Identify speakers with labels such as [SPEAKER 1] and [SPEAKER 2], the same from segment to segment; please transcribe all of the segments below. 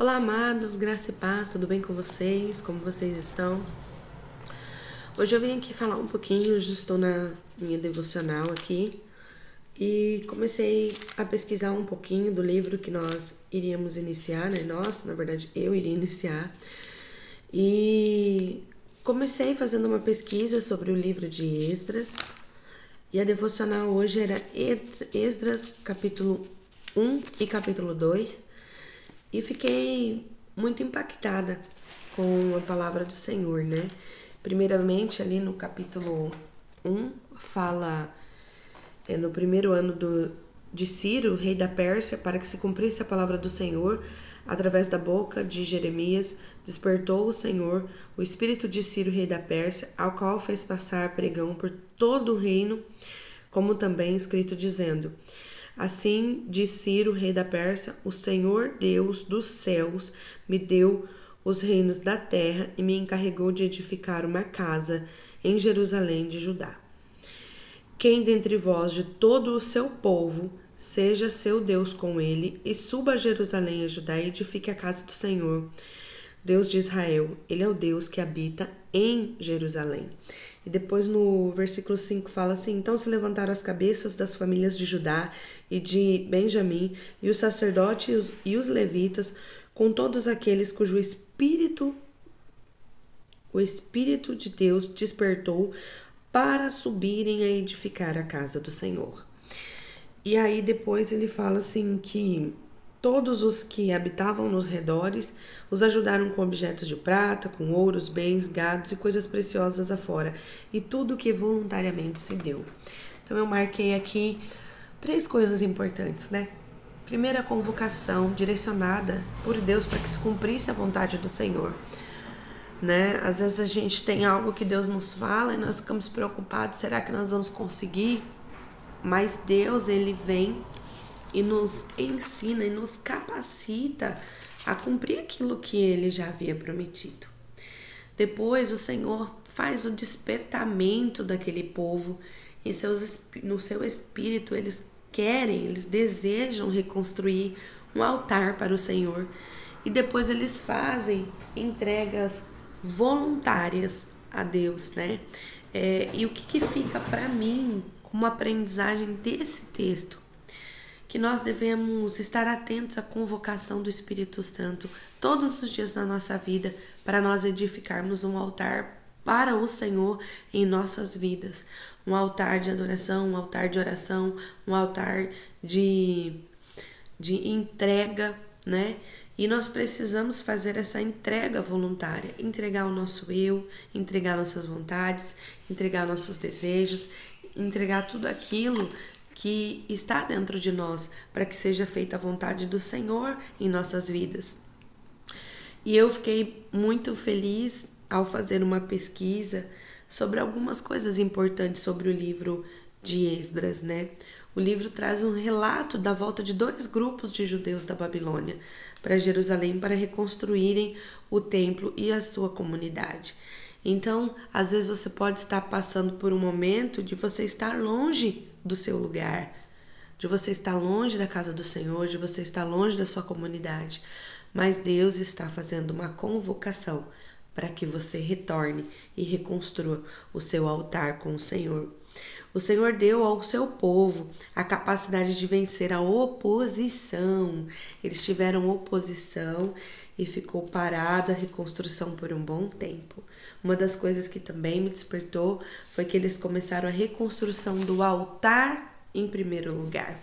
[SPEAKER 1] Olá, amados, graça e paz, tudo bem com vocês? Como vocês estão? Hoje eu vim aqui falar um pouquinho, eu já estou na minha devocional aqui e comecei a pesquisar um pouquinho do livro que nós iríamos iniciar, né? Nós, na verdade, eu iria iniciar. E comecei fazendo uma pesquisa sobre o livro de Esdras. E a devocional hoje era Esdras capítulo 1 e capítulo 2 e fiquei muito impactada com a palavra do Senhor, né? Primeiramente, ali no capítulo 1, fala é, no primeiro ano do, de Ciro, rei da Pérsia, para que se cumprisse a palavra do Senhor, através da boca de Jeremias, despertou o Senhor o espírito de Ciro, rei da Pérsia, ao qual fez passar pregão por todo o reino, como também escrito dizendo: Assim diz Ciro, rei da Pérsia: O Senhor Deus dos céus me deu os reinos da terra e me encarregou de edificar uma casa em Jerusalém de Judá. Quem dentre vós, de todo o seu povo, seja seu Deus com ele, e suba a Jerusalém a Judá e edifique a casa do Senhor, Deus de Israel. Ele é o Deus que habita em Jerusalém. E depois no versículo 5 fala assim: Então se levantaram as cabeças das famílias de Judá e de Benjamim, e os sacerdotes e os, levitas, com todos aqueles cujo espírito, o Espírito de Deus despertou para subirem a edificar a casa do Senhor. E aí depois ele fala assim que Todos os que habitavam nos redores os ajudaram com objetos de prata, com ouros, bens, gados e coisas preciosas afora, e tudo que voluntariamente se deu. Então eu marquei aqui três coisas importantes, né? Primeira convocação direcionada por Deus para que se cumprisse a vontade do Senhor. Né? Às vezes a gente tem algo que Deus nos fala e nós ficamos preocupados, será que nós vamos conseguir? Mas Deus, ele vem e nos ensina e nos capacita a cumprir aquilo que ele já havia prometido. Depois o Senhor faz o despertamento daquele povo e seus, no seu espírito eles querem, eles desejam reconstruir um altar para o Senhor e depois eles fazem entregas voluntárias a Deus, né? É, e o que, que fica para mim como aprendizagem desse texto? Que nós devemos estar atentos à convocação do Espírito Santo todos os dias da nossa vida para nós edificarmos um altar para o Senhor em nossas vidas. Um altar de adoração, um altar de oração, um altar de, de entrega, né? E nós precisamos fazer essa entrega voluntária, entregar o nosso eu, entregar nossas vontades, entregar nossos desejos, entregar tudo aquilo que está dentro de nós, para que seja feita a vontade do Senhor em nossas vidas. E eu fiquei muito feliz ao fazer uma pesquisa sobre algumas coisas importantes sobre o livro de Esdras, né? O livro traz um relato da volta de dois grupos de judeus da Babilônia para Jerusalém para reconstruírem o templo e a sua comunidade. Então, às vezes você pode estar passando por um momento de você estar longe do seu lugar, de você estar longe da casa do Senhor, de você estar longe da sua comunidade. Mas Deus está fazendo uma convocação para que você retorne e reconstrua o seu altar com o Senhor. O Senhor deu ao seu povo a capacidade de vencer a oposição. Eles tiveram oposição e ficou parada a reconstrução por um bom tempo. Uma das coisas que também me despertou foi que eles começaram a reconstrução do altar em primeiro lugar.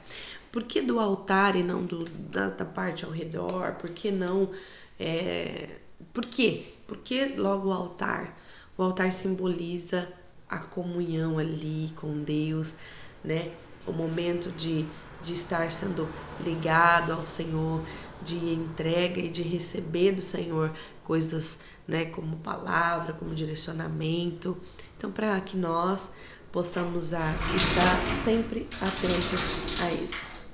[SPEAKER 1] Por que do altar e não do, da, da parte ao redor? Por que não. É... Por quê? Por que logo o altar? O altar simboliza a comunhão ali com Deus, né? O momento de, de estar sendo ligado ao Senhor, de entrega e de receber do Senhor coisas, né, como palavra, como direcionamento. Então, para que nós possamos estar sempre atentos a isso.